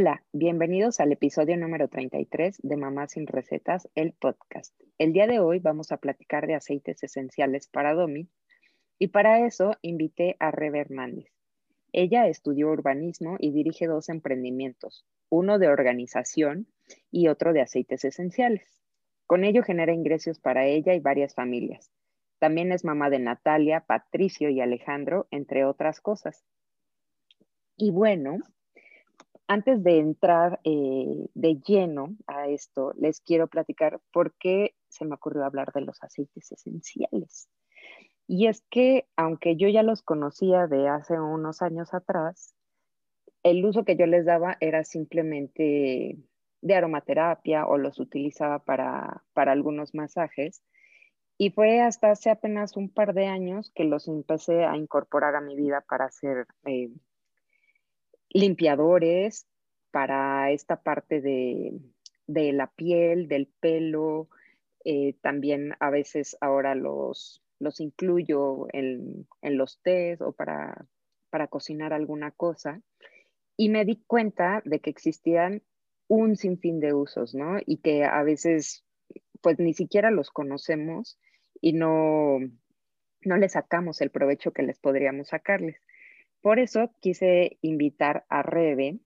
Hola, bienvenidos al episodio número 33 de Mamá sin Recetas, el podcast. El día de hoy vamos a platicar de aceites esenciales para Domi y para eso invité a Rebe Hernández. Ella estudió urbanismo y dirige dos emprendimientos, uno de organización y otro de aceites esenciales. Con ello genera ingresos para ella y varias familias. También es mamá de Natalia, Patricio y Alejandro, entre otras cosas. Y bueno, antes de entrar eh, de lleno a esto, les quiero platicar por qué se me ocurrió hablar de los aceites esenciales. Y es que, aunque yo ya los conocía de hace unos años atrás, el uso que yo les daba era simplemente de aromaterapia o los utilizaba para, algunos masajes. Y fue hasta hace apenas un par de años que los empecé a incorporar a mi vida para hacer eh, limpiadores para esta parte de, la piel, del pelo. Eh, también a veces ahora los, los incluyo en, los tés o para, para cocinar alguna cosa. Y me di cuenta de que existían un sinfín de usos, ¿no? Y que a veces pues ni siquiera los conocemos y no, no le sacamos el provecho que les podríamos sacarles. Por eso quise invitar a Rebe.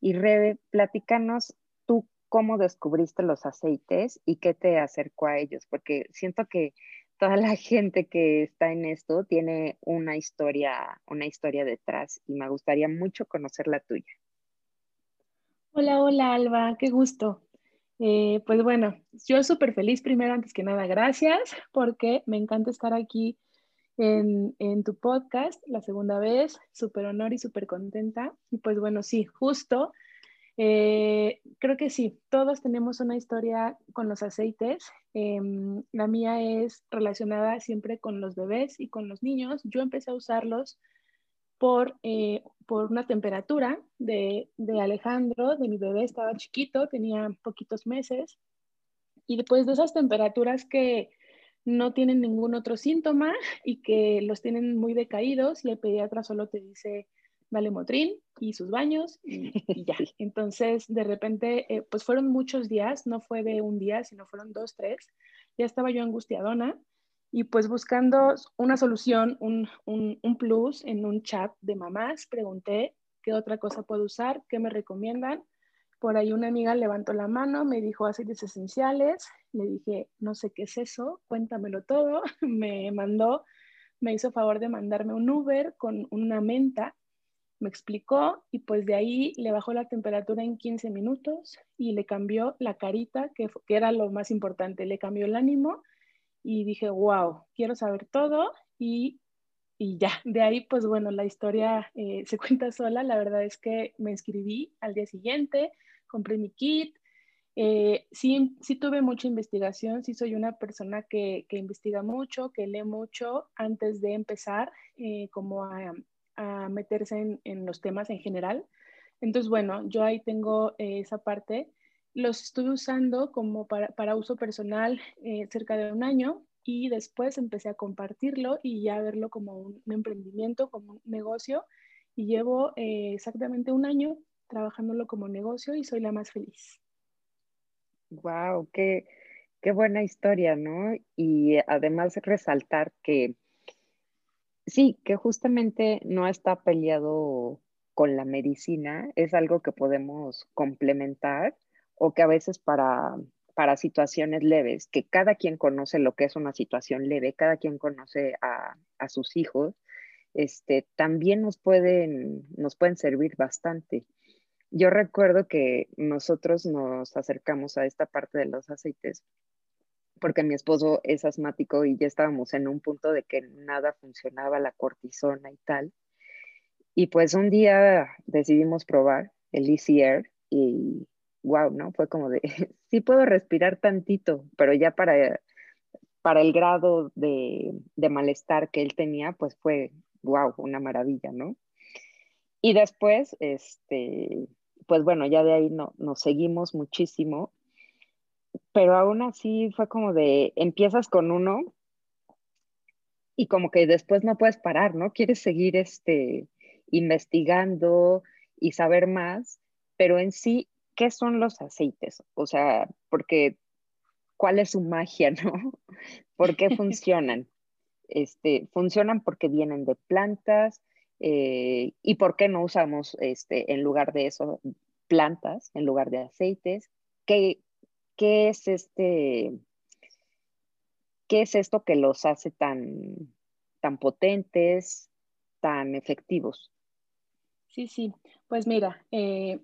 Y Rebe, platícanos tú cómo descubriste los aceites y qué te acercó a ellos, porque siento que toda la gente que está en esto tiene una historia, una historia detrás y me gustaría mucho conocer la tuya. Hola, hola Alba, qué gusto. Eh, pues bueno, yo súper feliz primero, antes que nada, gracias, porque me encanta estar aquí en, tu podcast la segunda vez, súper honor y súper contenta. Y pues bueno, sí, justo, eh, creo que sí, todos tenemos una historia con los aceites. Em, la mía es relacionada siempre con los bebés y con los niños. Yo empecé a usarlos por, eh, por una temperatura de, de Alejandro, de mi bebé, estaba chiquito, tenía poquitos meses. Y después de esas temperaturas que no tienen ningún otro síntoma y que los tienen muy decaídos y el pediatra solo te dice, dale motrin y sus baños y, ya. Entonces, de repente, eh, pues fueron muchos días, no fue de un día, sino fueron dos, tres. Ya estaba yo angustiadona y pues buscando una solución, un, un, un plus en un chat de mamás, pregunté qué otra cosa puedo usar, qué me recomiendan por ahí una amiga levantó la mano, me dijo aceites esenciales, le dije, no sé qué es eso, cuéntamelo todo, me mandó, me hizo favor de mandarme un Uber con una menta, me explicó y pues de ahí le bajó la temperatura en 15 minutos y le cambió la carita, que, era lo más importante, le cambió el ánimo y dije, wow, quiero saber todo y, y ya, de ahí pues bueno, la historia eh, se cuenta sola, la verdad es que me inscribí al día siguiente, compré mi kit. Eh, sí, sí tuve mucha investigación, sí soy una persona que, que investiga mucho, que lee mucho antes de empezar eh, como a, a meterse en, en, los temas en general. Entonces, bueno, yo ahí tengo eh, esa parte. Los estuve usando como para, para uso personal cerca de un año y después empecé a compartirlo y ya verlo como un emprendimiento, como un negocio. Y llevo exactamente un año trabajándolo como negocio y soy la más feliz. Wow, qué, qué buena historia, ¿no? Y además resaltar que sí, que justamente no está peleado con la medicina, es algo que podemos complementar o que a veces para, para situaciones leves, que cada quien conoce lo que es una situación leve, cada quien conoce a, a sus hijos, este, también nos pueden, nos pueden servir bastante. Yo recuerdo que nosotros nos acercamos a esta parte de los aceites porque mi esposo es asmático y ya estábamos en un punto de que nada funcionaba, la cortisona y tal. Y pues un día decidimos probar el Air y wow, ¿no? Fue como de, sí puedo respirar tantito, pero ya para, para el grado de, de malestar que él tenía, pues fue wow, una maravilla, ¿no? Y después, este, pues bueno, ya de ahí no, nos seguimos muchísimo, pero aún así fue como de, empiezas con uno y como que después no puedes parar, ¿no? Quieres seguir este, investigando y saber más, pero en sí, ¿qué son los aceites? O sea, porque, ¿cuál es su magia, no? ¿Por qué funcionan? Este, funcionan porque vienen de plantas eh, y por qué no usamos este, en lugar de eso plantas, en lugar de aceites. ¿Qué, qué es este? ¿Qué es esto que los hace tan, tan potentes, tan efectivos? Sí, sí. Pues mira, eh,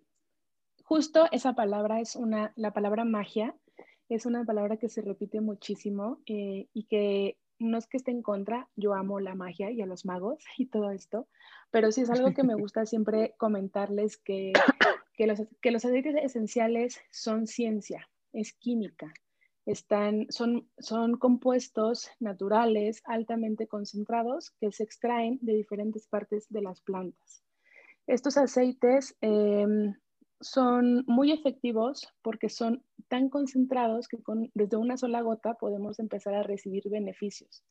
justo esa palabra es una, la palabra magia, es una palabra que se repite muchísimo eh, y que no es que esté en contra, yo amo la magia y a los magos y todo esto, pero sí es algo que me gusta siempre comentarles que, que, los, que los aceites esenciales son ciencia, es química, están, son, son compuestos naturales altamente concentrados que se extraen de diferentes partes de las plantas. Estos aceites em, son muy efectivos porque son tan concentrados que desde una sola gota podemos empezar a recibir beneficios.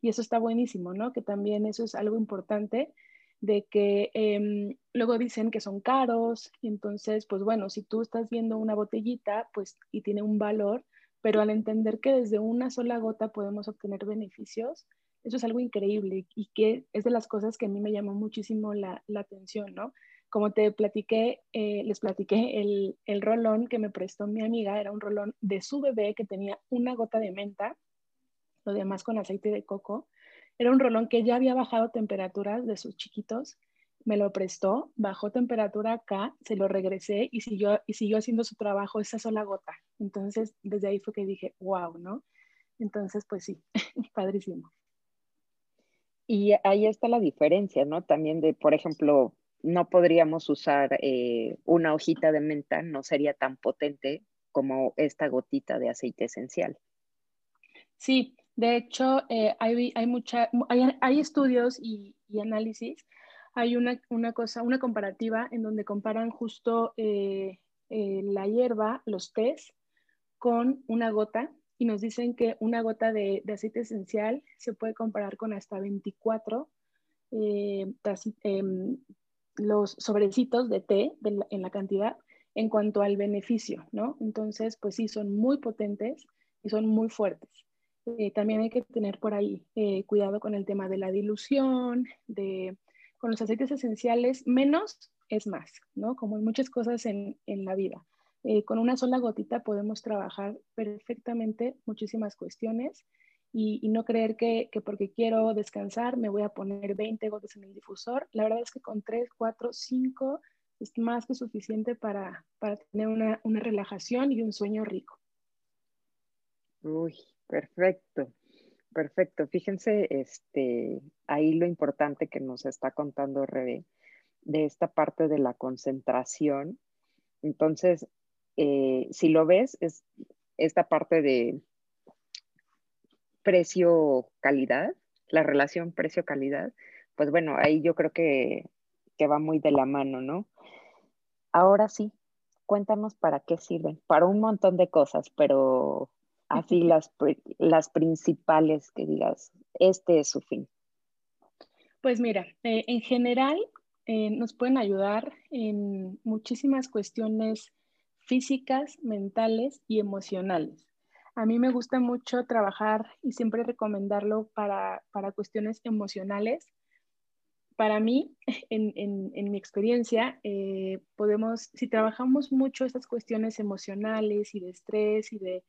Y eso está buenísimo, ¿no? Que también eso es algo importante de que em, luego dicen que son caros y entonces, pues bueno, si tú estás viendo una botellita, pues y tiene un valor, pero al entender que desde una sola gota podemos obtener beneficios, eso es algo increíble y que es de las cosas que a mí me llamó muchísimo la, atención, ¿no? Como te platiqué, eh, les platiqué, el, el rolón que me prestó mi amiga era un rolón de su bebé que tenía una gota de menta, lo demás con aceite de coco. Era un rolón que ya había bajado temperaturas de sus chiquitos, me lo prestó, bajó temperatura acá, se lo regresé y siguió, y siguió haciendo su trabajo esa sola gota. Entonces, desde ahí fue que dije, wow, ¿no? Entonces, pues sí, padrísimo. Y ahí está la diferencia, ¿no? También de, por ejemplo, no podríamos usar eh, una hojita de menta, no sería tan potente como esta gotita de aceite esencial. Sí, de hecho, eh, hay, hay, mucha, hay, estudios y, análisis. Hay una, una, cosa, una comparativa en donde comparan justo eh, la hierba, los tés, con una gota y nos dicen que una gota de, aceite esencial se puede comparar con hasta 24 eh, em, los sobrecitos de té en la cantidad en cuanto al beneficio, ¿no? Entonces, pues sí, son muy potentes y son muy fuertes. Eh, también hay que tener por ahí eh, cuidado con el tema de la dilución, de, con los aceites esenciales, menos es más, ¿no? Como en muchas cosas en, en la vida. Eh, con una sola gotita podemos trabajar perfectamente muchísimas cuestiones y, no creer que, porque quiero descansar me voy a poner 20 gotas en el difusor. La verdad es que con 3, 4, 5 es más que suficiente para, tener una, relajación y un sueño rico. Uy, perfecto, perfecto. Fíjense, este, ahí lo importante que nos está contando Rebe de esta parte de la concentración. Entonces, eh, si lo ves, es esta parte de precio-calidad, la relación precio-calidad, pues bueno, ahí yo creo que, va muy de la mano, ¿no? Ahora sí, cuéntanos para qué sirven. Para un montón de cosas, pero así las, las principales que digas, este es su fin. Pues mira, eh, en general eh, nos pueden ayudar en muchísimas cuestiones físicas, mentales y emocionales. A mí me gusta mucho trabajar y siempre recomendarlo para, cuestiones emocionales. Para mí, en, mi experiencia, eh, podemos, si trabajamos mucho estas cuestiones emocionales y de estrés y de,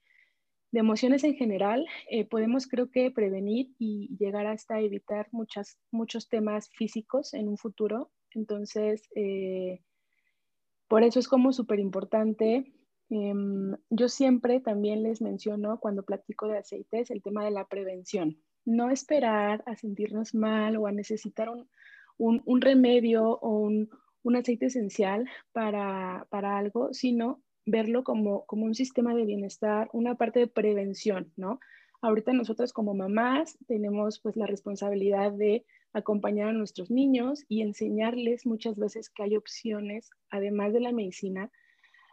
emociones en general, eh, podemos creo que prevenir y llegar hasta evitar muchas, muchos temas físicos en un futuro. Entonces, eh, por eso es como súper importante. Em, yo siempre también les menciono cuando platico de aceites el tema de la prevención. No esperar a sentirnos mal o a necesitar un, remedio o un, aceite esencial para, algo, sino verlo como, como un sistema de bienestar, una parte de prevención, ¿no? Ahorita nosotros como mamás tenemos pues la responsabilidad de acompañar a nuestros niños y enseñarles muchas veces que hay opciones, además de la medicina.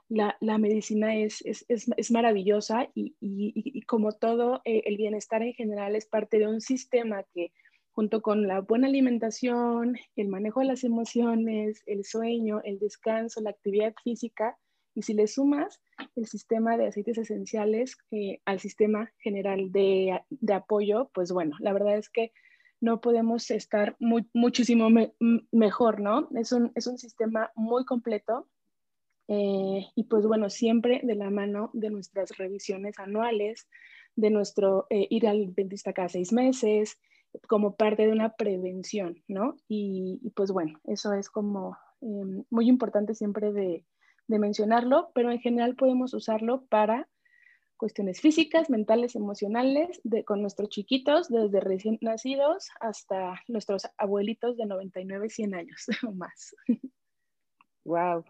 La, medicina es, es, maravillosa y, como todo, eh, el bienestar en general es parte de un sistema que junto con la buena alimentación, el manejo de las emociones, el sueño, el descanso, la actividad física, y si le sumas el sistema de aceites esenciales eh, al sistema general de, apoyo, pues bueno, la verdad es que no podemos estar muchísimo mejor, ¿no? Es un, es un sistema muy completo eh, y pues bueno, siempre de la mano de nuestras revisiones anuales, de nuestro eh, ir al dentista cada seis meses, como parte de una prevención, ¿no? Y, pues bueno, eso es como em, muy importante siempre de, mencionarlo, pero en general podemos usarlo para cuestiones físicas, mentales, emocionales, de, con nuestros chiquitos, desde recién nacidos hasta nuestros abuelitos de 99, 100 años o más. Wow.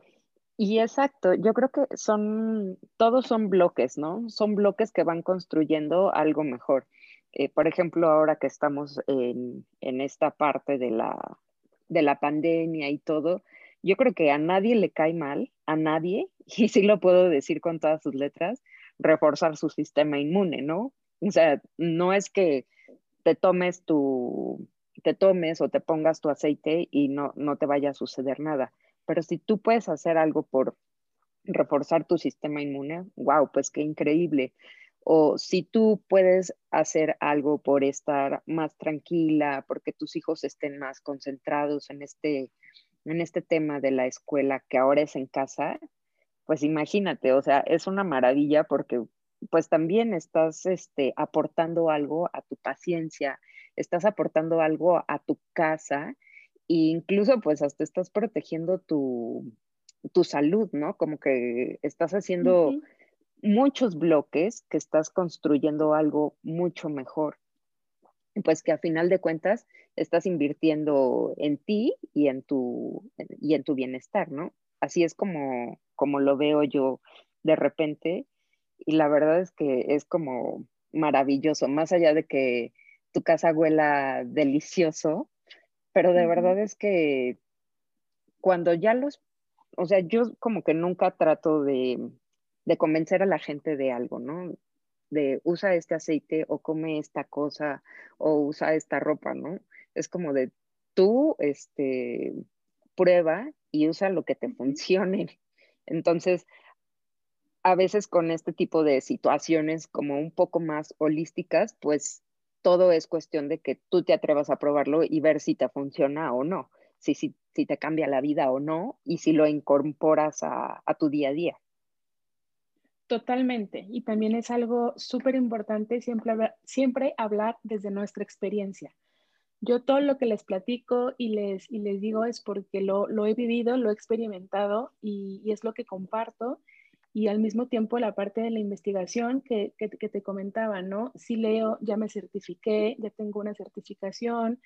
Y exacto, yo creo que son, todos son bloques, ¿no? Son bloques que van construyendo algo mejor. Eh, por ejemplo, ahora que estamos en, esta parte de la, de la pandemia y todo, yo creo que a nadie le cae mal, a nadie, y sí lo puedo decir con todas sus letras, reforzar su sistema inmune, ¿no? O sea, no es que te tomes tu, te tomes o te pongas tu aceite y no, no te vaya a suceder nada pero si tú puedes hacer algo por reforzar tu sistema inmune, wow, pues qué increíble. O si tú puedes hacer algo por estar más tranquila, porque tus hijos estén más concentrados en este, en este tema de la escuela que ahora es en casa, pues imagínate, o sea, es una maravilla porque pues también estás este, aportando algo a tu paciencia, estás aportando algo a tu casa incluso pues hasta estás protegiendo tu, salud, ¿no? Como que estás haciendo muchos bloques que estás construyendo algo mucho mejor. Pues que a final de cuentas estás invirtiendo en ti y en tu, y en tu bienestar, ¿no? Así es como, como lo veo yo de repente. Y la verdad es que es como maravilloso, más allá de que tu casa huela delicioso, pero de verdad es que cuando ya los, o sea, yo como que nunca trato de, convencer a la gente de algo, ¿no? De usa este aceite o come esta cosa o usa esta ropa, ¿no? Es como de tú, este, prueba y usa lo que te funcione. Entonces, a veces con este tipo de situaciones como un poco más holísticas, pues todo es cuestión de que tú te atrevas a probarlo y ver si te funciona o no, si, si, si te cambia la vida o no y si lo incorporas a, tu día a día. Totalmente. Y también es algo súper importante siempre, siempre hablar desde nuestra experiencia. Yo todo lo que les platico y les, y les digo es porque lo, lo he vivido, lo he experimentado y, y, es lo que comparto y al mismo tiempo la parte de la investigación que, que, te comentaba, ¿no? Sí leo, ya me certifiqué, ya tengo una certificación,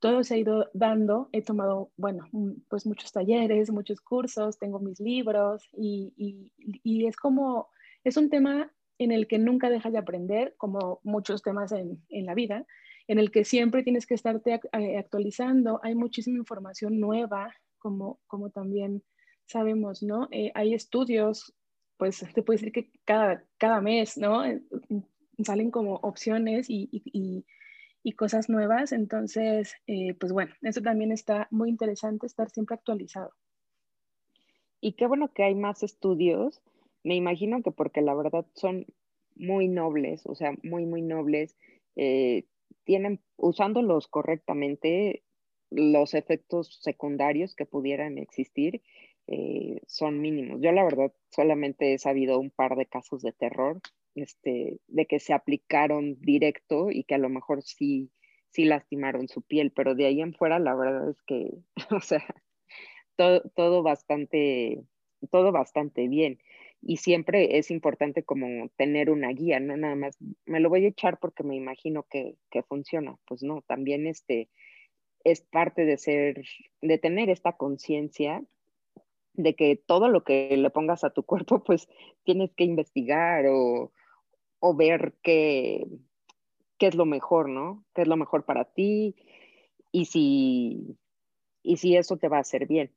todo se ha ido dando, he tomado, bueno, pues muchos talleres, muchos cursos, tengo mis libros y, y, y es como, es un tema en el que nunca dejas de aprender, como muchos temas en, en la vida, en el que siempre tienes que estarte eh, actualizando, hay muchísima información nueva, como, como también sabemos, ¿no? Eh, hay estudios pues te puedo decir que cada, cada mes, ¿no? Eh, salen como opciones y, y, y cosas nuevas. Entonces, eh, pues bueno, eso también está muy interesante, estar siempre actualizado. Y qué bueno que hay más estudios. Me imagino que porque la verdad son muy nobles, o sea, muy, muy nobles. Eh, tienen, usándolos correctamente, los efectos secundarios que pudieran existir eh, son mínimos. Yo la verdad solamente he sabido un par de casos de terror, este, de que se aplicaron directo y que a lo mejor sí, sí lastimaron su piel, pero de ahí en fuera la verdad es que, o sea, todo, todo bastante, todo bastante bien. Y siempre es importante como tener una guía, no nada más, me lo voy a echar porque me imagino que, que funciona. Pues no, también este, es parte de ser, de tener esta conciencia de que todo lo que le pongas a tu cuerpo, pues tienes que investigar o, ver qué, qué, es lo mejor, ¿no? ¿Qué es lo mejor para ti? Y si, y si eso te va a hacer bien.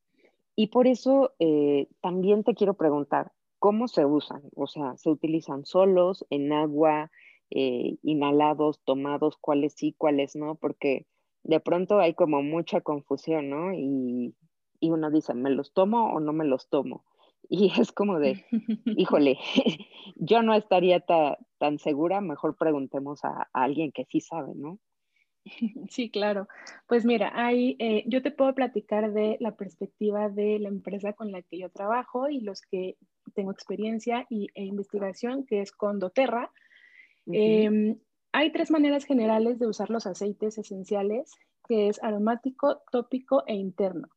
Y por eso eh, también te quiero preguntar, ¿cómo se usan? O sea, ¿se utilizan solos, en agua, eh, inhalados, tomados, cuáles sí, cuáles no? Porque de pronto hay como mucha confusión, ¿no? Y, y uno dice, ¿me los tomo o no me los tomo? Y es como de, híjole, yo no estaría tan segura, mejor preguntemos a, alguien que sí sabe, ¿no? Sí, claro. Pues mira, hay, eh, yo te puedo platicar de la perspectiva de la empresa con la que yo trabajo y los que tengo experiencia y, e investigación, que es con doTERRA. Em, hay tres maneras generales de usar los aceites esenciales, que es aromático, tópico e interno.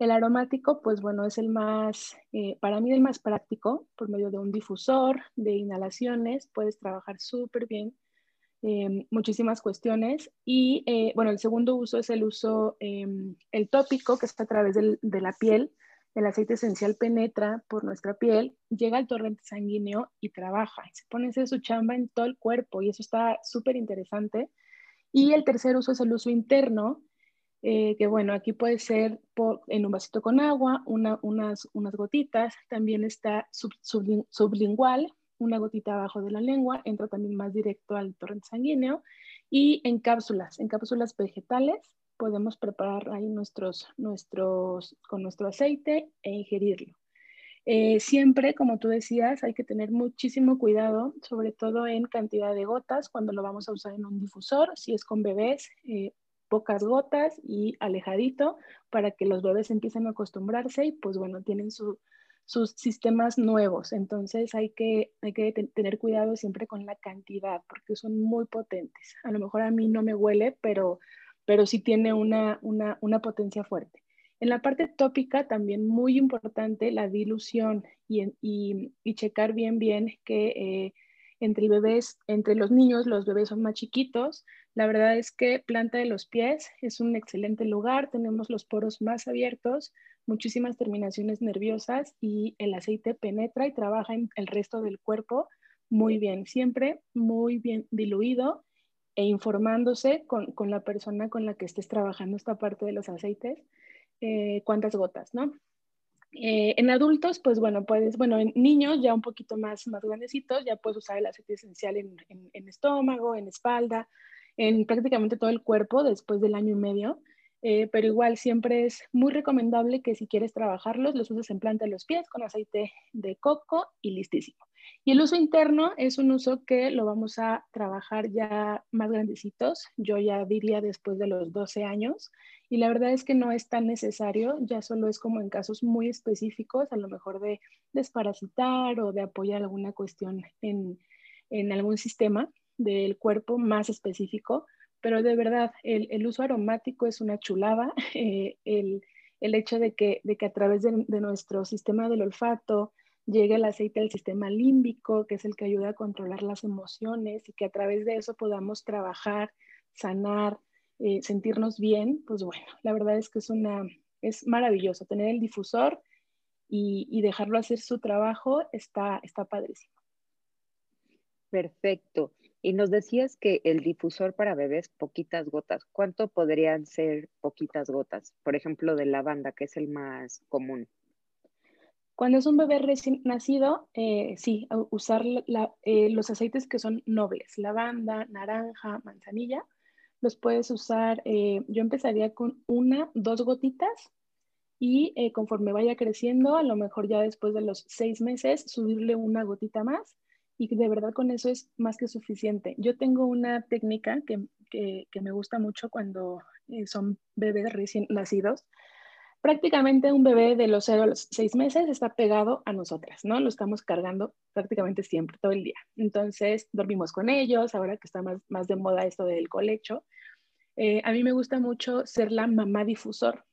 El aromático, pues bueno, es el más, eh, para mí el más práctico, por medio de un difusor, de inhalaciones, puedes trabajar súper bien em, muchísimas cuestiones. Y eh, bueno, el segundo uso es el uso, em, el tópico, que está a través de la piel. El aceite esencial penetra por nuestra piel, llega al torrente sanguíneo y trabaja. Se pone ese su chamba en todo el cuerpo y eso está súper interesante. Y el tercer uso es el uso interno, eh, que bueno, aquí puede ser en un vasito con agua, unas, unas gotitas, también está sublingual, una gotita abajo de la lengua, entra también más directo al torrente sanguíneo, y en cápsulas, en cápsulas vegetales, podemos preparar ahí nuestros, nuestros, con nuestro aceite e ingerirlo. Eh, siempre, como tú decías, hay que tener muchísimo cuidado, sobre todo en cantidad de gotas, cuando lo vamos a usar en un difusor, si es con bebés, eh, pocas gotas y alejadito para que los bebés empiecen a acostumbrarse y pues bueno, tienen sus sistemas nuevos. Entonces hay que, hay que tener cuidado siempre con la cantidad porque son muy potentes. A lo mejor a mí no me huele, pero, pero sí tiene una, una, una potencia fuerte. En la parte tópica también muy importante la dilución y, y, y checar bien, bien que eh, entre bebés, entre los niños, los bebés son más chiquitos. La verdad es que planta de los pies es un excelente lugar, tenemos los poros más abiertos, muchísimas terminaciones nerviosas y el aceite penetra y trabaja en el resto del cuerpo muy bien, siempre muy bien diluido e informándose con, la persona con la que estés trabajando esta parte de los aceites, eh, cuántas gotas, ¿no? Eh, en adultos, pues bueno, puedes, bueno, en niños ya un poquito más, más grandecitos, ya puedes usar el aceite esencial en, en, estómago, en espalda, en prácticamente todo el cuerpo después del año y medio. Eh, pero igual siempre es muy recomendable que si quieres trabajarlos, los uses en planta de los pies con aceite de coco y listísimo. Y el uso interno es un uso que lo vamos a trabajar ya más grandecitos, yo ya diría después de los 12 años, y la verdad es que no es tan necesario, ya solo es como en casos muy específicos, a lo mejor de desparasitar o de apoyar alguna cuestión en, en algún sistema del cuerpo más específico, pero de verdad, el, el uso aromático es una chulada, eh, el, el, hecho de que, de que a través de, de nuestro sistema del olfato, llegue el aceite al sistema límbico, que es el que ayuda a controlar las emociones y que a través de eso podamos trabajar, sanar, eh, sentirnos bien, pues bueno, la verdad es que es, una, es maravilloso tener el difusor y, y dejarlo hacer su trabajo, está, está padrísimo. Perfecto. Y nos decías que el difusor para bebés, poquitas gotas. ¿Cuánto podrían ser poquitas gotas? Por ejemplo, de lavanda, que es el más común. Cuando es un bebé recién nacido, eh, sí, usar eh, los aceites que son nobles, lavanda, naranja, manzanilla, los puedes usar, eh, yo empezaría con una, dos gotitas y conforme vaya creciendo, a lo mejor ya después de los seis meses, subirle una gotita más y de verdad con eso es más que suficiente. Yo tengo una técnica que, que me gusta mucho cuando son bebés recién nacidos prácticamente un bebé de los 0 a los 6 meses está pegado a nosotras, ¿no? Lo estamos cargando prácticamente siempre, todo el día. Entonces, dormimos con ellos, ahora que está más, más de moda esto del colecho. Eh, a mí me gusta mucho ser la mamá difusor.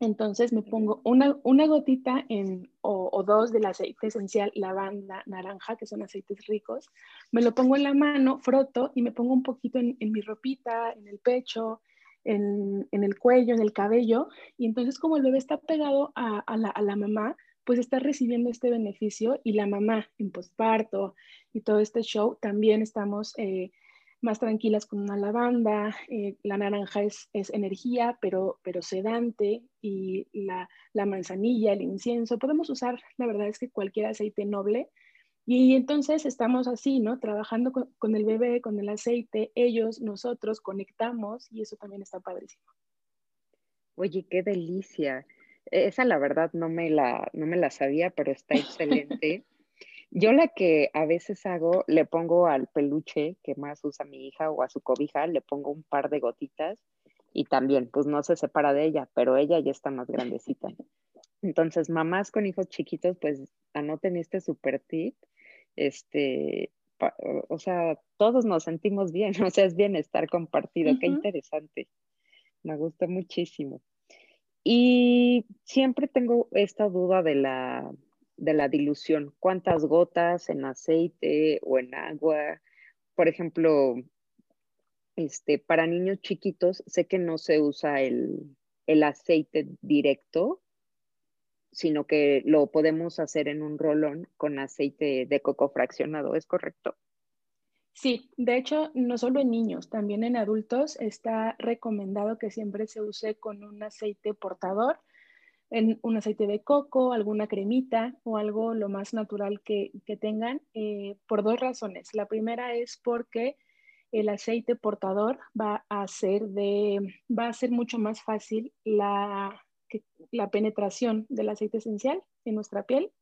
Entonces me pongo una, una gotita en, o, dos del aceite esencial lavanda, naranja, que son aceites ricos. Me lo pongo en la mano, froto y me pongo un poquito en, en mi ropita, en el pecho, en, el cuello, en el cabello, y entonces como el bebé está pegado a, la, mamá, pues está recibiendo este beneficio y la mamá en posparto y todo este show también estamos eh, más tranquilas con una lavanda, eh, la naranja es, energía, pero, pero sedante, y la, la, manzanilla, el incienso, podemos usar, la verdad es que cualquier aceite noble Y entonces estamos así, ¿no? Trabajando con, el bebé, con el aceite, ellos, nosotros conectamos y eso también está padrísimo. Oye, qué delicia. Esa la verdad no me la, no me la sabía, pero está excelente. Yo la que a veces hago, le pongo al peluche que más usa mi hija o a su cobija, le pongo un par de gotitas y también, pues no se separa de ella, pero ella ya está más grandecita. Entonces, mamás con hijos chiquitos, pues anoten este super tip. Este, o sea, todos nos sentimos bien, o sea, es bienestar compartido, qué interesante. Me gusta muchísimo. Y siempre tengo esta duda de la, de la dilución. ¿Cuántas gotas en aceite o en agua? Por ejemplo, este, para niños chiquitos, sé que no se usa el, el aceite directo, sino que lo podemos hacer en un rolón con aceite de coco fraccionado, ¿es correcto? Sí, de hecho, no solo en niños, también en adultos está recomendado que siempre se use con un aceite portador, en un aceite de coco, alguna cremita o algo lo más natural que, tengan, eh, por dos razones. La primera es porque el aceite portador va a hacer, de, va a ser mucho más fácil la, la penetración del aceite esencial en nuestra piel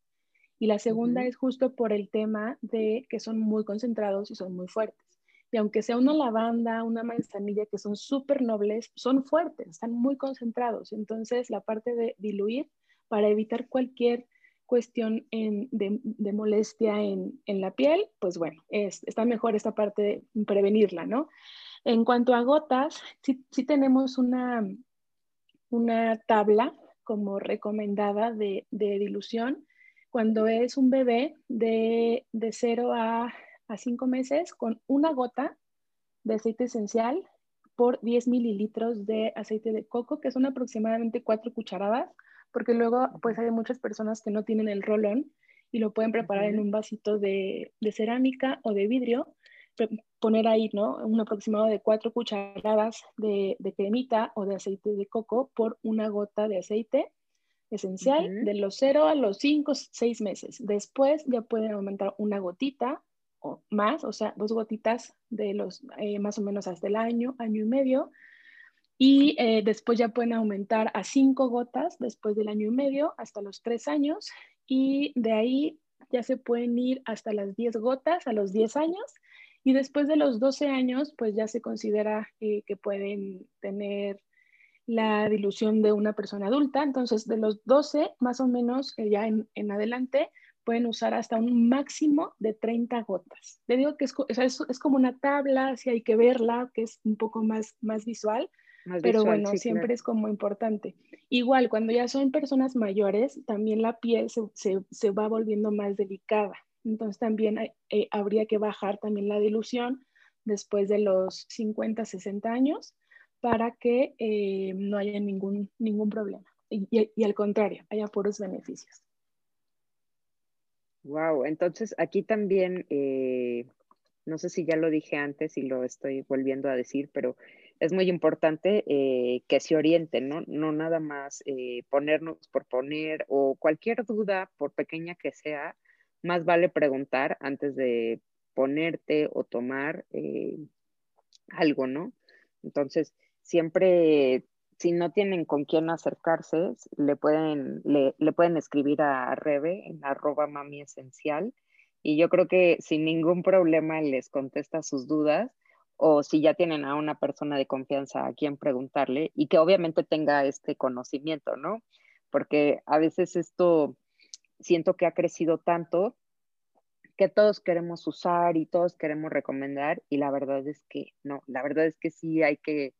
y la segunda es justo por el tema de que son muy concentrados y son muy fuertes. Y aunque sea una lavanda, una manzanilla que son súper nobles, son fuertes, están muy concentrados. Entonces, la parte de diluir para evitar cualquier cuestión de, molestia en, la piel, pues bueno, es, está mejor esta parte de prevenirla, ¿no? En cuanto a gotas, sí, sí tenemos una, una tabla como recomendada de, de dilución cuando es un bebé de, de 0 a, a 5 meses con una gota de aceite esencial por 10 mililitros de aceite de coco, que son aproximadamente 4 cucharadas, porque luego pues hay muchas personas que no tienen el rolón y lo pueden preparar en un vasito de, de, cerámica o de vidrio, poner ahí, ¿no? Un aproximado de 4 cucharadas de, de cremita o de aceite de coco por una gota de aceite esencial de los 0 a los 5, 6 meses. Después ya pueden aumentar una gotita o más, o sea, dos gotitas de los eh, más o menos hasta el año, año y medio. Y eh, después ya pueden aumentar a 5 gotas después del año y medio hasta los 3 años. Y de ahí ya se pueden ir hasta las 10 gotas a los 10 años. Y después de los 12 años, pues ya se considera eh, que pueden tener la dilución de una persona adulta. Entonces, de los 12, más o menos, eh, ya en, adelante, pueden usar hasta un máximo de 30 gotas. Le digo que es, es, como una tabla, si hay que verla, que es un poco más, más visual, pero bueno, siempre es como importante. Igual, cuando ya son personas mayores, también la piel se, va volviendo más delicada. Entonces, también eh, habría que bajar también la dilución después de los 50, 60 años para que eh, no haya ningún, ningún problema. Y, al contrario, haya puros beneficios. Wow, entonces aquí también, eh, no sé si ya lo dije antes y lo estoy volviendo a decir, pero es muy importante eh, que se orienten, ¿no? No nada más ponernos por poner o cualquier duda, por pequeña que sea, más vale preguntar antes de ponerte o tomar algo, ¿no? Entonces, siempre, si no tienen con quién acercarse, le pueden, le, pueden escribir a Rebe en arroba mami esencial y yo creo que sin ningún problema les contesta sus dudas o si ya tienen a una persona de confianza a quien preguntarle y que obviamente tenga este conocimiento, ¿no? Porque a veces esto siento que ha crecido tanto que todos queremos usar y todos queremos recomendar y la verdad es que no, la verdad es que sí hay que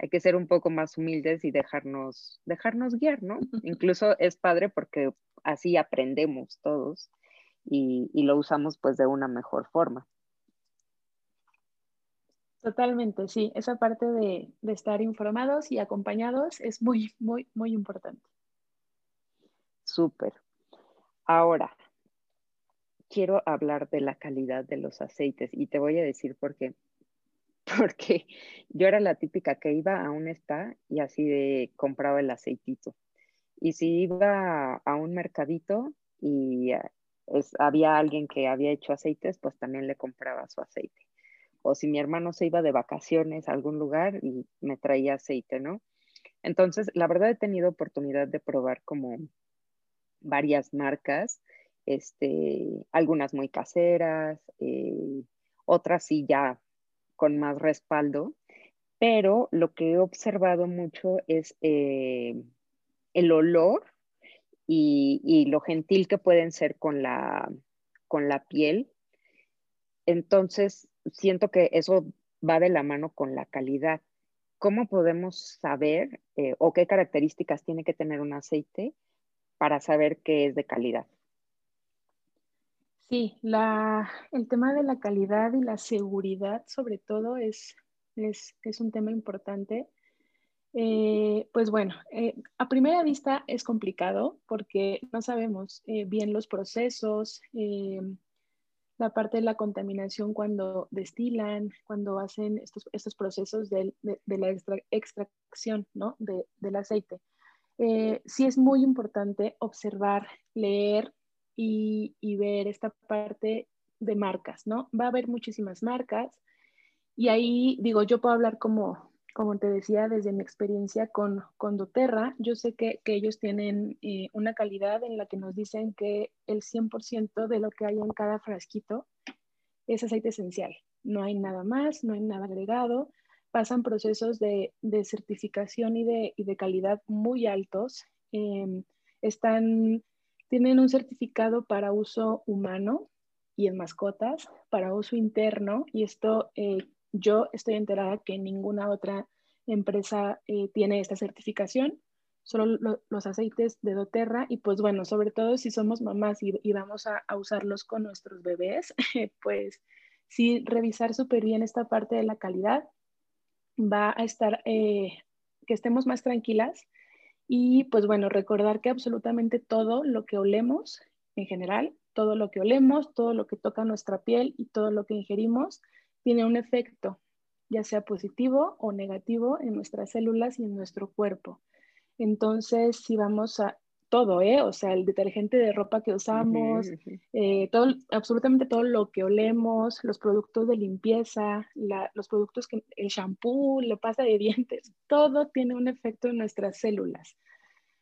hay que ser un poco más humildes y dejarnos, dejarnos guiar, ¿no? Incluso es padre porque así aprendemos todos y, lo usamos pues de una mejor forma. Totalmente, sí. Esa parte de, de, estar informados y acompañados es muy, muy, muy importante. Súper. Ahora, quiero hablar de la calidad de los aceites y te voy a decir por qué. porque yo era la típica que iba a un spa y así de compraba el aceitito. Y si iba a un mercadito y había alguien que había hecho aceites, pues también le compraba su aceite. O si mi hermano se iba de vacaciones a algún lugar y me traía aceite, ¿no? Entonces, la verdad he tenido oportunidad de probar como varias marcas, este, algunas muy caseras, eh, otras sí ya con más respaldo, pero lo que he observado mucho es eh, el olor y, lo gentil que pueden ser con la, con la piel. Entonces, siento que eso va de la mano con la calidad. ¿Cómo podemos saber eh, o qué características tiene que tener un aceite para saber que es de calidad? Sí, la, el tema de la calidad y la seguridad sobre todo es, es, es un tema importante. Eh, pues bueno, eh, a primera vista es complicado porque no sabemos eh, bien los procesos, la parte de la contaminación cuando destilan, cuando hacen estos, estos procesos de, de, la extracción ¿no? de, del aceite. Sí es muy importante observar, leer y, y ver esta parte de marcas, ¿no? Va a haber muchísimas marcas y ahí digo, yo puedo hablar como como te decía, desde mi experiencia con, con doTERRA, yo sé que, que ellos tienen eh, una calidad en la que nos dicen que el 100% de lo que hay en cada frasquito es aceite esencial. No hay nada más, no hay nada agregado. Pasan procesos de, de certificación y de, y de, calidad muy altos. Em, están, tienen un certificado para uso humano y en mascotas, para uso interno, y esto eh, yo estoy enterada que ninguna otra empresa eh, tiene esta certificación, solo los aceites de doTERRA y pues bueno, sobre todo si somos mamás y, vamos a, usarlos con nuestros bebés, pues sí, revisar súper bien esta parte de la calidad va a estar, eh, que estemos más tranquilas y pues bueno, recordar que absolutamente todo lo que olemos en general, todo lo que olemos, todo lo que toca nuestra piel y todo lo que ingerimos, tiene un efecto, ya sea positivo o negativo, en nuestras células y en nuestro cuerpo. Entonces, si vamos a todo, ¿eh? O sea, el detergente de ropa que usamos, eh, todo, absolutamente todo lo que olemos, los productos de limpieza, los productos que, el shampoo, la pasta de dientes, todo tiene un efecto en nuestras células.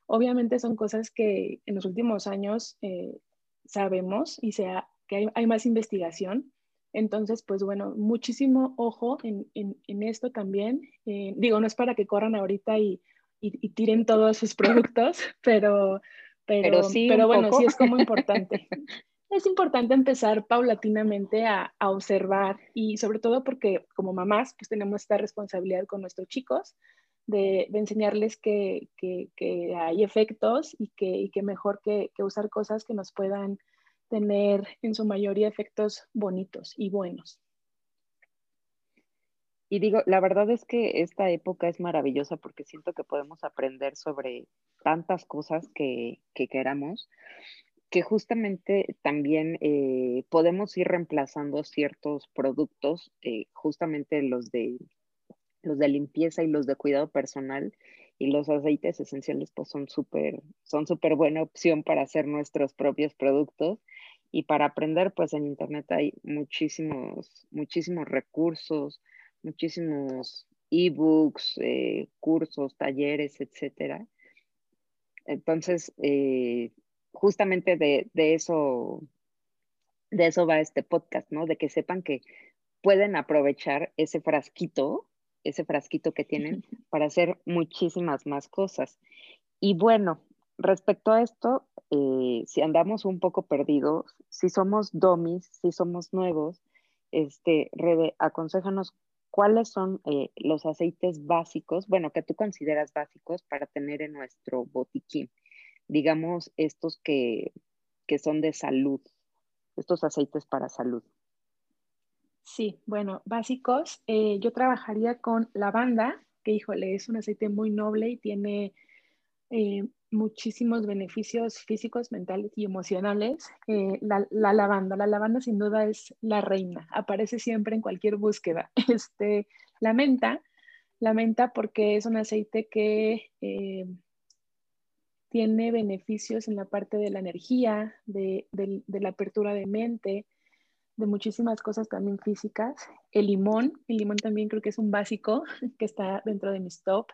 Obviamente son cosas que en los últimos años eh, sabemos y sea, que hay más investigación, entonces, pues bueno, muchísimo ojo en, en, esto también. Eh, digo, no es para que corran ahorita y, y, tiren todos sus productos, pero, pero, sí pero bueno, sí es como importante. es importante empezar paulatinamente a, a, observar y sobre todo porque como mamás, pues tenemos esta responsabilidad con nuestros chicos de, de enseñarles que, que, que, hay efectos y que, y que mejor que, que usar cosas que nos puedan tener en su mayoría efectos bonitos y buenos. Y digo, la verdad es que esta época es maravillosa porque siento que podemos aprender sobre tantas cosas que, queramos, que justamente también eh, podemos ir reemplazando ciertos productos, eh, justamente los de, los de limpieza y los de cuidado personal, y los aceites esenciales pues son súper son súper buena opción para hacer nuestros propios productos y para aprender pues en internet hay muchísimos muchísimos recursos muchísimos ebooks eh, cursos talleres etcétera entonces eh, justamente de, de eso de eso va este podcast no de que sepan que pueden aprovechar ese frasquito ese frasquito que tienen para hacer muchísimas más cosas. Y bueno, respecto a esto, eh, si andamos un poco perdidos, si somos domis, si somos nuevos, este, Rebe, aconsejanos cuáles son eh, los aceites básicos, bueno, que tú consideras básicos para tener en nuestro botiquín. Digamos, estos que, que son de salud, estos aceites para salud. Sí, bueno, básicos. Eh, yo trabajaría con lavanda, que híjole, es un aceite muy noble y tiene eh, muchísimos beneficios físicos, mentales y emocionales. Eh, la, lavanda, la lavanda sin duda es la reina, aparece siempre en cualquier búsqueda. Este, la menta, la menta porque es un aceite que tiene beneficios en la parte de la energía, de, la apertura de mente, de muchísimas cosas también físicas. El limón, el limón también creo que es un básico que está dentro de mis top,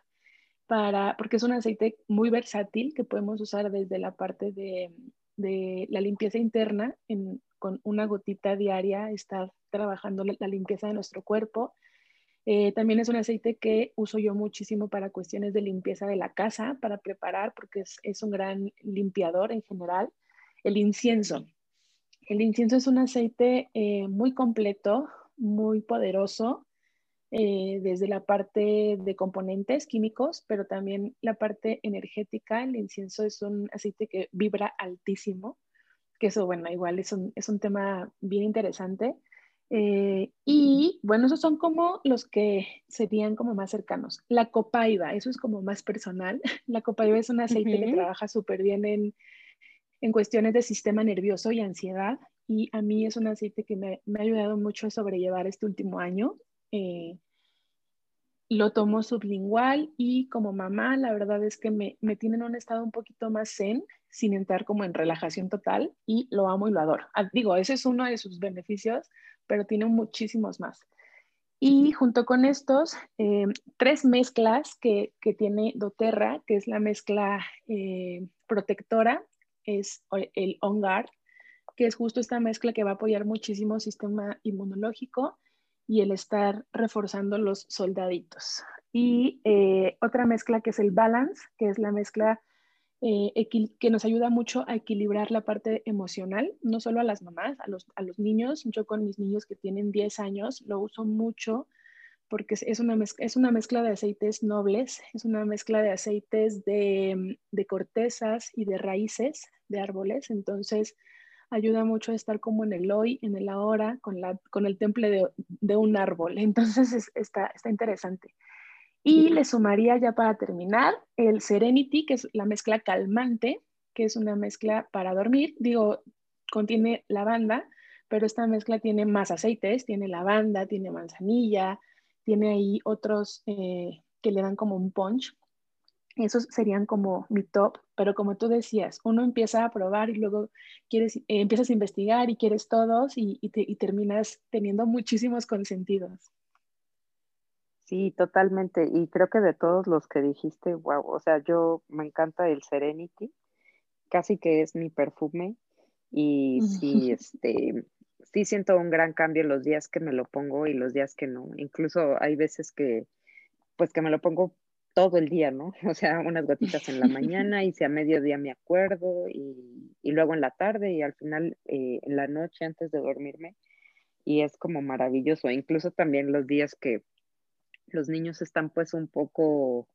para, porque es un aceite muy versátil que podemos usar desde la parte de, la limpieza interna, con una gotita diaria, estar trabajando la limpieza de nuestro cuerpo eh, también es un aceite que uso yo muchísimo para cuestiones de limpieza de la casa, para preparar, porque es, un gran limpiador en general. El incienso. El incienso es un aceite eh, muy completo, muy poderoso, eh, desde la parte de componentes químicos, pero también la parte energética. El incienso es un aceite que vibra altísimo, que eso, bueno, igual es un, es un tema bien interesante. Eh, y bueno, esos son como los que serían como más cercanos. La copaiba, eso es como más personal. La copaiba es un aceite que trabaja súper bien en, en, cuestiones de sistema nervioso y ansiedad. Y a mí es un aceite que me, me ha ayudado mucho a sobrellevar este último año. Eh, lo tomo sublingual y como mamá, la verdad es que me, me tiene en un estado un poquito más zen, sin entrar como en relajación total y lo amo y lo adoro. Ah, digo, ese es uno de sus beneficios, pero tiene muchísimos más. Y junto con estos, eh, tres mezclas que, tiene doTERRA, que es la mezcla eh, protectora, es el OnGuard, que es justo esta mezcla que va a apoyar muchísimo el sistema inmunológico y el estar reforzando los soldaditos. Y eh, otra mezcla que es el Balance, que es la mezcla eh, que nos ayuda mucho a equilibrar la parte emocional, no solo a las mamás, a los, a los niños. Yo con mis niños que tienen 10 años lo uso mucho porque es una, mezcla, es una mezcla de aceites nobles, es una mezcla de aceites de, de cortezas y de raíces de árboles. Entonces, ayuda mucho a estar como en el hoy, en el ahora, con, la, con el temple de, un árbol. Entonces, está, está interesante. Y le sumaría ya para terminar el Serenity, que es la mezcla calmante, que es una mezcla para dormir. Digo, contiene lavanda, pero esta mezcla tiene más aceites, tiene lavanda, tiene manzanilla, tiene ahí otros eh, que le dan como un punch. Esos serían como mi top, pero como tú decías, uno empieza a probar y luego quieres, eh, empiezas a investigar y quieres todos y, y terminas teniendo muchísimos consentidos. Sí, totalmente. Y creo que de todos los que dijiste, wow, o sea, yo me encanta el Serenity, casi que es mi perfume. Y sí, este, sí siento un gran cambio los días que me lo pongo y los días que no. Incluso hay veces que, pues que me lo pongo todo el día, ¿no? O sea, unas gotitas en la mañana y si a mediodía me acuerdo y, luego en la tarde y al final eh, en la noche antes de dormirme. Y es como maravilloso. Incluso también los días que los niños están pues un poco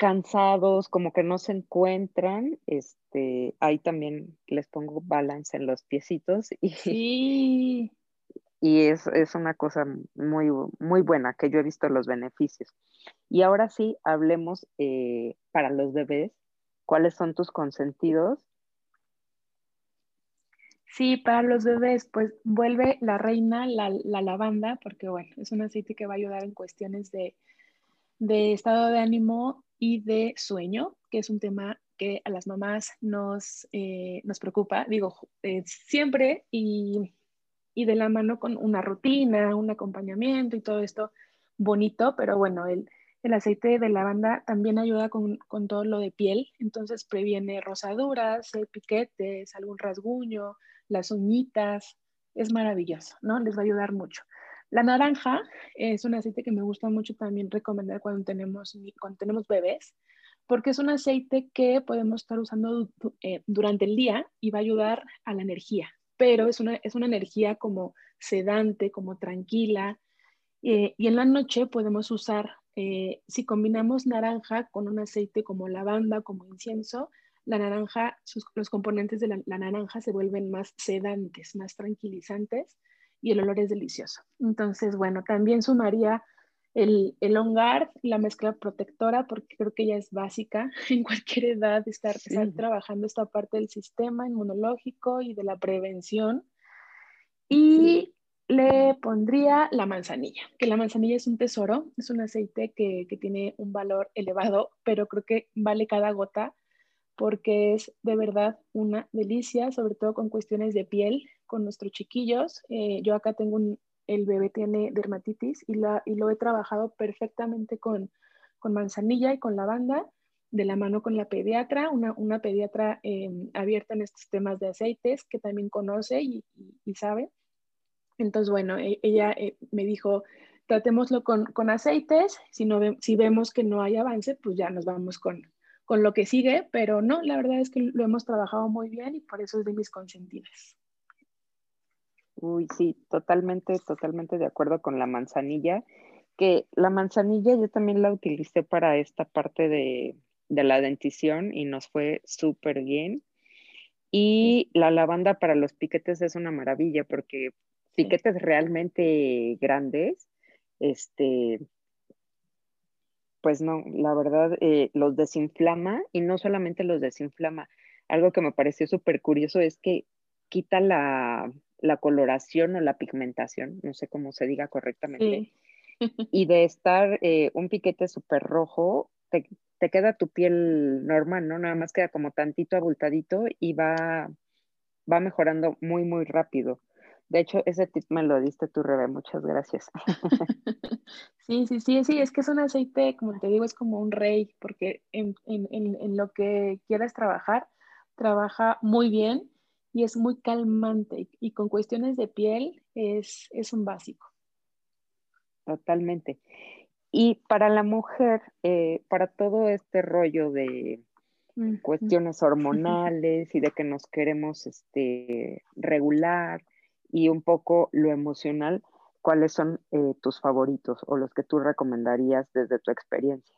cansados, como que no se encuentran, este, ahí también les pongo balance en los piecitos y, y es, una cosa muy, muy buena que yo he visto los beneficios. Y ahora sí, hablemos eh, para los bebés, ¿cuáles son tus consentidos Sí, para los bebés, pues vuelve la reina, la, lavanda, porque bueno, es un aceite que va a ayudar en cuestiones de, estado de ánimo y de sueño, que es un tema que a las mamás nos, eh, nos preocupa, digo, eh, siempre y, de la mano con una rutina, un acompañamiento y todo esto bonito, pero bueno, el, el aceite de lavanda también ayuda con, con, todo lo de piel, entonces previene rosaduras, piquetes, algún rasguño, las uñitas, es maravilloso, ¿no? Les va a ayudar mucho. La naranja es un aceite que me gusta mucho también recomendar cuando tenemos, cuando tenemos bebés, porque es un aceite que podemos estar usando eh, durante el día y va a ayudar a la energía, pero es una, es una energía como sedante, como tranquila, eh, y en la noche podemos usar, eh, si combinamos naranja con un aceite como lavanda, como incienso, la naranja, los componentes de la, naranja se vuelven más sedantes, más tranquilizantes y el olor es delicioso. Entonces, bueno, también sumaría el, el hongar, la mezcla protectora, porque creo que ya es básica en cualquier edad estar, estar trabajando esta parte del sistema inmunológico y de la prevención. Y le pondría la manzanilla, que la manzanilla es un tesoro, es un aceite que, que tiene un valor elevado, pero creo que vale cada gota porque es de verdad una delicia, sobre todo con cuestiones de piel, con nuestros chiquillos. Eh, yo acá tengo un, el bebé tiene dermatitis y, lo he trabajado perfectamente con, manzanilla y con lavanda, de la mano con la pediatra, una, pediatra em, abierta en estos temas de aceites que también conoce y, sabe. Entonces, bueno, e, ella eh, me dijo, tratémoslo con, con aceites, si, no si vemos que no hay avance, pues ya nos vamos con, con lo que sigue, pero no, la verdad es que lo hemos trabajado muy bien y por eso es de mis consentidas. Uy, sí, totalmente, totalmente de acuerdo con la manzanilla, que la manzanilla yo también la utilicé para esta parte de, la dentición y nos fue súper bien. Y la lavanda para los piquetes es una maravilla porque piquetes realmente grandes, este, pues no, la verdad eh, los desinflama y no solamente los desinflama. Algo que me pareció súper curioso es que quita la, la coloración o la pigmentación, no sé cómo se diga correctamente. Y de estar eh, un piquete súper rojo, te, queda tu piel normal, ¿no? Nada más queda como tantito abultadito y va, va mejorando muy, muy rápido. De hecho, ese tip me lo diste tú, Rebe, muchas gracias. Sí, sí, sí, sí, es que es un aceite, como te digo, es como un rey, porque en, en, en lo que quieras trabajar, trabaja muy bien y es muy calmante y con cuestiones de piel es, es un básico. Totalmente. Y para la mujer, eh, para todo este rollo de cuestiones hormonales y de que nos queremos este, regular y un poco lo emocional, ¿cuáles son eh, tus favoritos o los que tú recomendarías desde tu experiencia?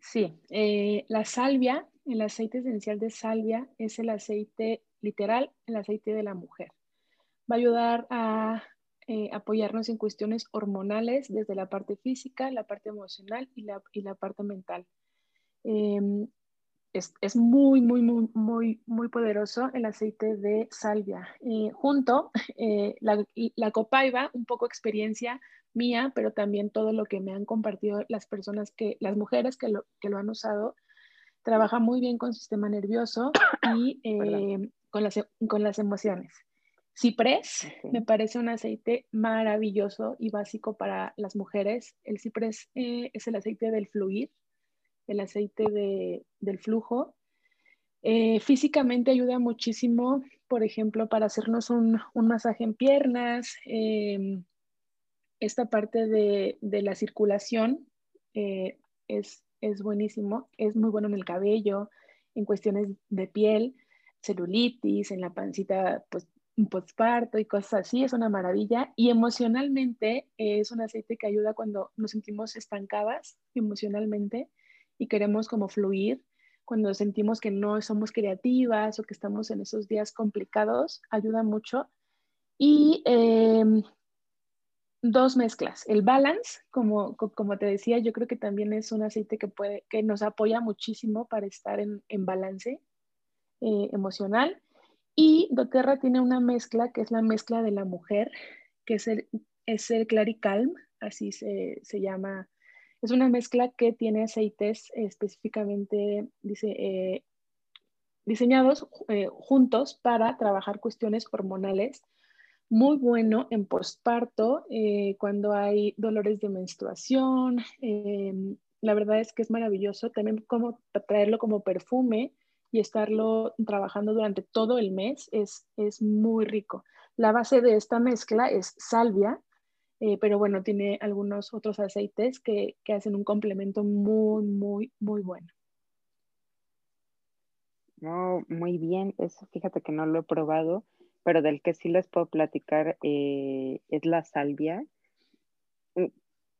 Sí, eh, la salvia, el aceite esencial de salvia es el aceite literal, el aceite de la mujer. Va a ayudar a eh, apoyarnos en cuestiones hormonales desde la parte física, la parte emocional y la, y la parte mental. Em, es, es, muy, muy, muy, muy, muy poderoso el aceite de salvia. Eh, junto, eh, la, la copaiba, un poco experiencia mía, pero también todo lo que me han compartido las personas que, las mujeres que lo, que lo han usado, trabaja muy bien con sistema nervioso y eh, con, las, con las emociones. Ciprés me parece un aceite maravilloso y básico para las mujeres. El ciprés eh, es el aceite del fluir, el aceite de, del flujo. Eh, físicamente ayuda muchísimo, por ejemplo, para hacernos un, un masaje en piernas, em, esta parte de, de la circulación es es buenísimo, es muy bueno en el cabello, en cuestiones de piel, celulitis, en la pancita, pues postparto y cosas así, es una maravilla. Y emocionalmente es un aceite que ayuda cuando nos sentimos estancadas emocionalmente y queremos como fluir, cuando sentimos que no somos creativas o que estamos en esos días complicados, ayuda mucho. Y em, dos mezclas. El balance, como, como te decía, yo creo que también es un aceite que, puede, que nos apoya muchísimo para estar en, en balance eh, emocional. Y doTERRA tiene una mezcla que es la mezcla de la mujer, que es el, es el Claricalm, así se, se llama. Es una mezcla que tiene aceites específicamente dice, eh, diseñados eh, juntos para trabajar cuestiones hormonales muy bueno en posparto, cuando hay dolores de menstruación. La verdad es que es maravilloso también como traerlo como perfume y estarlo trabajando durante todo el mes es, es muy rico. La base de esta mezcla es salvia, eh, pero bueno, tiene algunos otros aceites que, que hacen un complemento muy, muy, muy bueno. No, muy bien. Eso fíjate que no lo he probado pero del que sí les puedo platicar eh, es la salvia. Mm,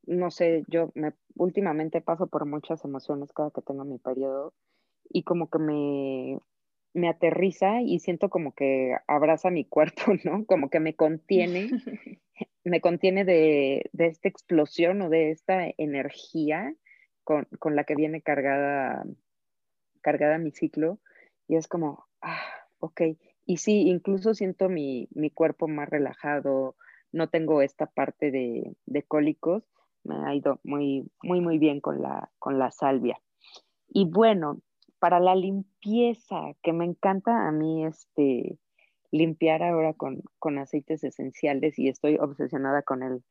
no sé, yo me, últimamente paso por muchas emociones cada que tengo mi periodo y como que me, me aterriza y siento como que abraza mi cuerpo, ¿no? Como que me contiene, me contiene de, de, esta explosión o de esta energía con, con, la que viene cargada, cargada mi ciclo. Y es como, ah, ok, y sí, incluso siento mi, cuerpo más relajado, no tengo esta parte de, cólicos, me ha ido muy, muy, muy bien con la, con la salvia. Y bueno, para la limpieza, que me encanta a mí este, limpiar ahora con, con aceites esenciales y estoy obsesionada con el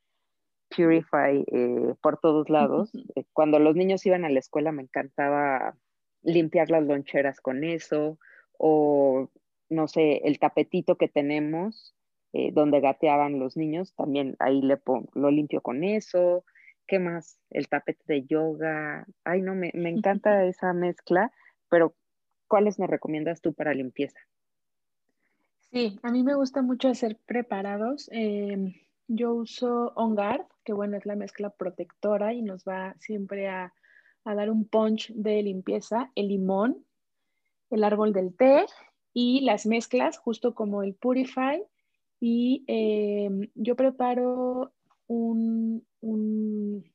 Purify eh, por todos lados. Eh, cuando los niños iban a la escuela me encantaba limpiar las loncheras con eso o no sé, el tapetito que tenemos eh, donde gateaban los niños, también ahí le pongo, lo limpio con eso. ¿Qué más? El tapete de yoga. Ay, no, me, me encanta esa mezcla, pero ¿cuáles me recomiendas tú para limpieza? Sí, a mí me gusta mucho hacer preparados. Em, yo uso On Guard, que bueno, es la mezcla protectora y nos va siempre a, a dar un punch de limpieza. El limón, el árbol del té y las mezclas, justo como el Purify. Y em, yo preparo un, un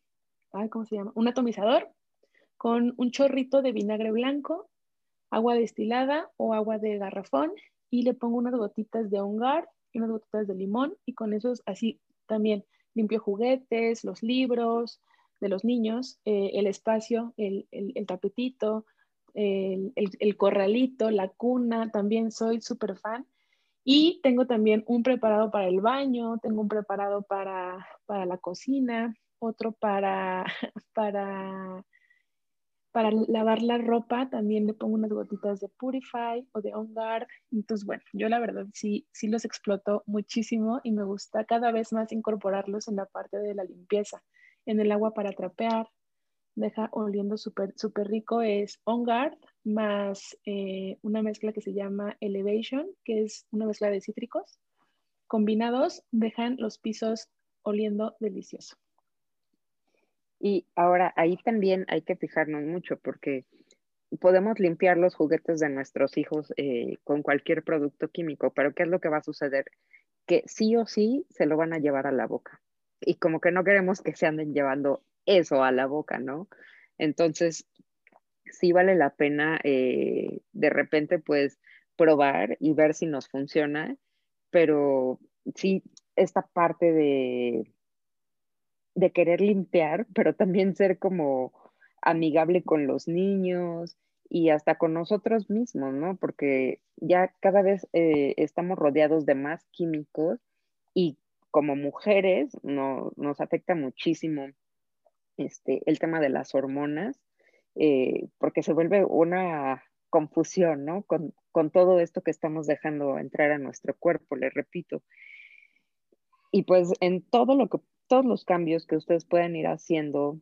¿cómo se llama? Un atomizador con un chorrito de vinagre blanco, agua destilada o agua de garrafón y le pongo unas gotitas de hongar y unas gotitas de limón y con eso así también limpio juguetes, los libros de los niños, eh, el espacio, el, el, tapetito, el, el, corralito, la cuna, también soy súper fan. Y tengo también un preparado para el baño, tengo un preparado para, para la cocina, otro para, para para lavar la ropa también le pongo unas gotitas de Purify o de On Guard. Entonces, bueno, yo la verdad sí, sí los exploto muchísimo y me gusta cada vez más incorporarlos en la parte de la limpieza. En el agua para trapear, deja oliendo súper súper rico, es On Guard más eh, una mezcla que se llama Elevation, que es una mezcla de cítricos. Combinados dejan los pisos oliendo delicioso. Y ahora ahí también hay que fijarnos mucho porque podemos limpiar los juguetes de nuestros hijos eh, con cualquier producto químico, pero ¿qué es lo que va a suceder? Que sí o sí se lo van a llevar a la boca. Y como que no queremos que se anden llevando eso a la boca, ¿no? Entonces, sí vale la pena eh, de repente pues probar y ver si nos funciona, pero sí, esta parte de de querer limpiar, pero también ser como amigable con los niños y hasta con nosotros mismos, ¿no? Porque ya cada vez eh, estamos rodeados de más químicos y como mujeres no, nos afecta muchísimo este, el tema de las hormonas, eh, porque se vuelve una confusión, ¿no? Con, con todo esto que estamos dejando entrar a nuestro cuerpo, le repito. Y pues en todo lo que todos los cambios que ustedes pueden ir haciendo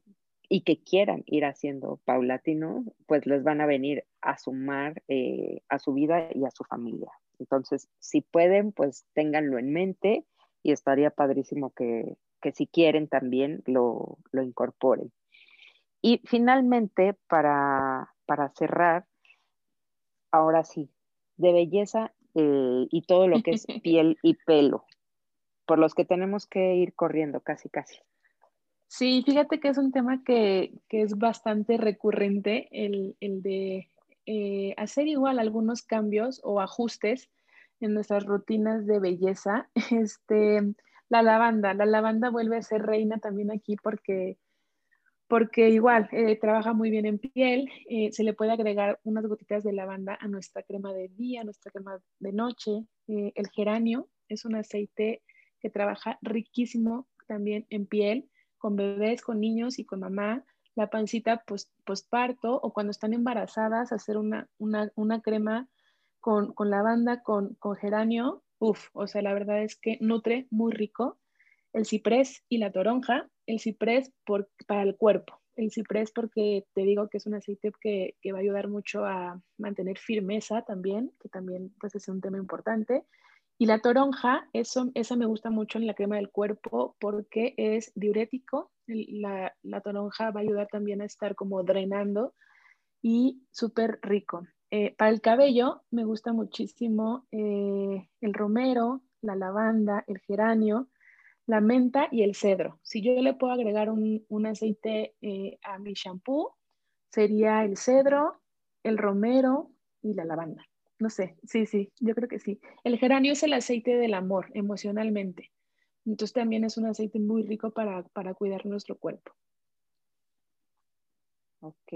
y que quieran ir haciendo paulatino, pues les van a venir a sumar eh, a su vida y a su familia. Entonces, si pueden, pues ténganlo en mente y estaría padrísimo que, si quieren también lo, incorporen. Y finalmente, para, cerrar, ahora sí, de belleza eh, y todo lo que es piel y pelo por los que tenemos que ir corriendo casi, casi. Sí, fíjate que es un tema que, es bastante recurrente, el, de eh, hacer igual algunos cambios o ajustes en nuestras rutinas de belleza. Este, la lavanda, la lavanda vuelve a ser reina también aquí porque, porque igual eh, trabaja muy bien en piel, eh, se le puede agregar unas gotitas de lavanda a nuestra crema de día, a nuestra crema de noche. el geranio es un aceite que trabaja riquísimo también en piel, con bebés, con niños y con mamá. La pancita post, postparto o cuando están embarazadas, hacer una, una, crema con, con, lavanda, con, con geranio, uff, o sea, la verdad es que nutre muy rico. El ciprés y la toronja, el ciprés por, para el cuerpo, el ciprés porque te digo que es un aceite que, que, va a ayudar mucho a mantener firmeza también, que también pues es un tema importante. Y la toronja, eso, esa me gusta mucho en la crema del cuerpo porque es diurético. La, toronja va a ayudar también a estar como drenando y súper rico. Eh, para el cabello me gusta muchísimo eh, el romero, la lavanda, el geranio, la menta y el cedro. Si yo le puedo agregar un, aceite eh, a mi shampoo, sería el cedro, el romero y la lavanda. No sé, sí, sí, yo creo que sí. El geranio es el aceite del amor emocionalmente. Entonces también es un aceite muy rico para, para cuidar nuestro cuerpo. Ok.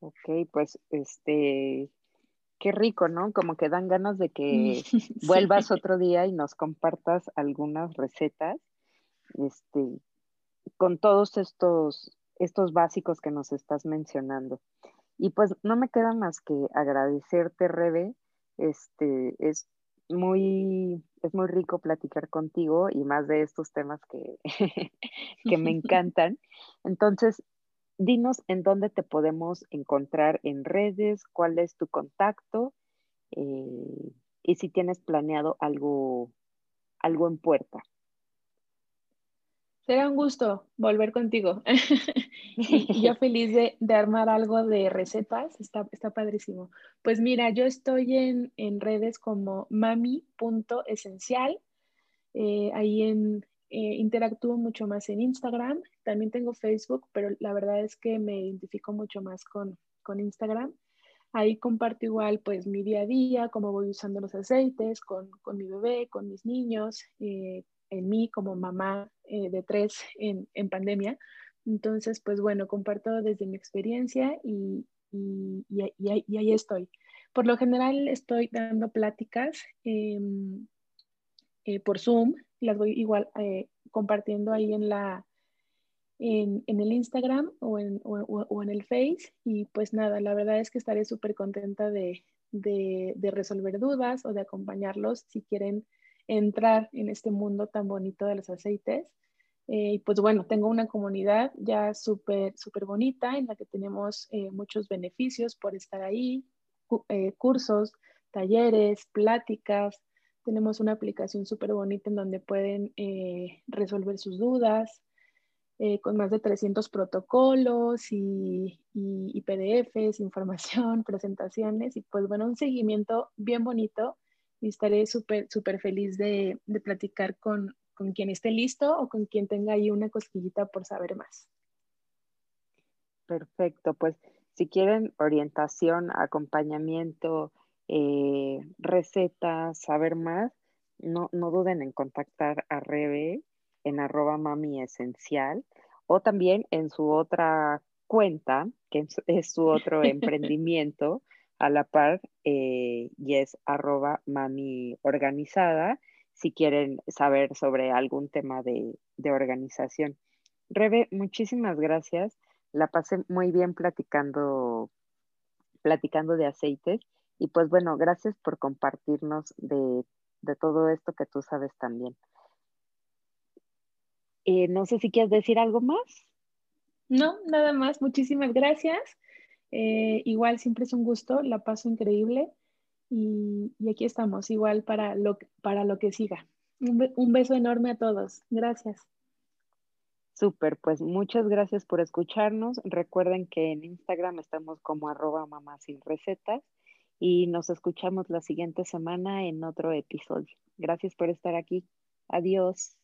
Ok, pues este, qué rico, ¿no? Como que dan ganas de que vuelvas otro día y nos compartas algunas recetas, este, con todos estos, estos básicos que nos estás mencionando. Y pues no me queda más que agradecerte, Rebe. Este, es muy, es muy rico platicar contigo y más de estos temas que, que me encantan. Entonces, dinos en dónde te podemos encontrar en redes, cuál es tu contacto eh, y si tienes planeado algo, algo en puerta. Será un gusto volver contigo. y yo feliz de, armar algo de recetas, está, está padrísimo. Pues mira, yo estoy en, redes como mami.esencial. Eh, ahí en, eh, interactúo mucho más en Instagram. También tengo Facebook, pero la verdad es que me identifico mucho más con, Instagram. Ahí comparto igual pues mi día a día, cómo voy usando los aceites con, mi bebé, con mis niños, eh, en mí como mamá eh, de tres en, pandemia. Entonces, pues bueno, comparto desde mi experiencia y, ahí estoy. Por lo general estoy dando pláticas em, eh, por Zoom, las voy igual eh, compartiendo ahí en la, en, el Instagram o en, o, en, el Face. Y pues nada, la verdad es que estaré súper contenta de, de, resolver dudas o de acompañarlos si quieren entrar en este mundo tan bonito de los aceites. Eh, pues bueno, tengo una comunidad ya súper, súper bonita en la que tenemos eh, muchos beneficios por estar ahí, eh, cursos, talleres, pláticas. Tenemos una aplicación súper bonita en donde pueden resolver sus dudas, con más de 300 protocolos y, y, PDFs, información, presentaciones y pues bueno, un seguimiento bien bonito y estaré súper, súper feliz de, de platicar con, con, quien esté listo o con quien tenga ahí una cosquillita por saber más. Perfecto, pues si quieren orientación, acompañamiento, eh, recetas, saber más, no, no duden en contactar a Rebe en arroba mami esencial o también en su otra cuenta, que es su otro emprendimiento, a la par eh, y es arroba mami organizada si quieren saber sobre algún tema de, organización. Rebe, muchísimas gracias. La pasé muy bien platicando, platicando de aceites y pues bueno, gracias por compartirnos de, todo esto que tú sabes también. Eh, no sé si quieres decir algo más. No, nada más. Muchísimas gracias. Eh, igual siempre es un gusto, la paso increíble y, aquí estamos, igual para lo, para lo que siga. Un, un beso enorme a todos. Gracias. Súper, pues muchas gracias por escucharnos. Recuerden que en Instagram estamos como arroba mamá sin recetas y nos escuchamos la siguiente semana en otro episodio. Gracias por estar aquí. Adiós.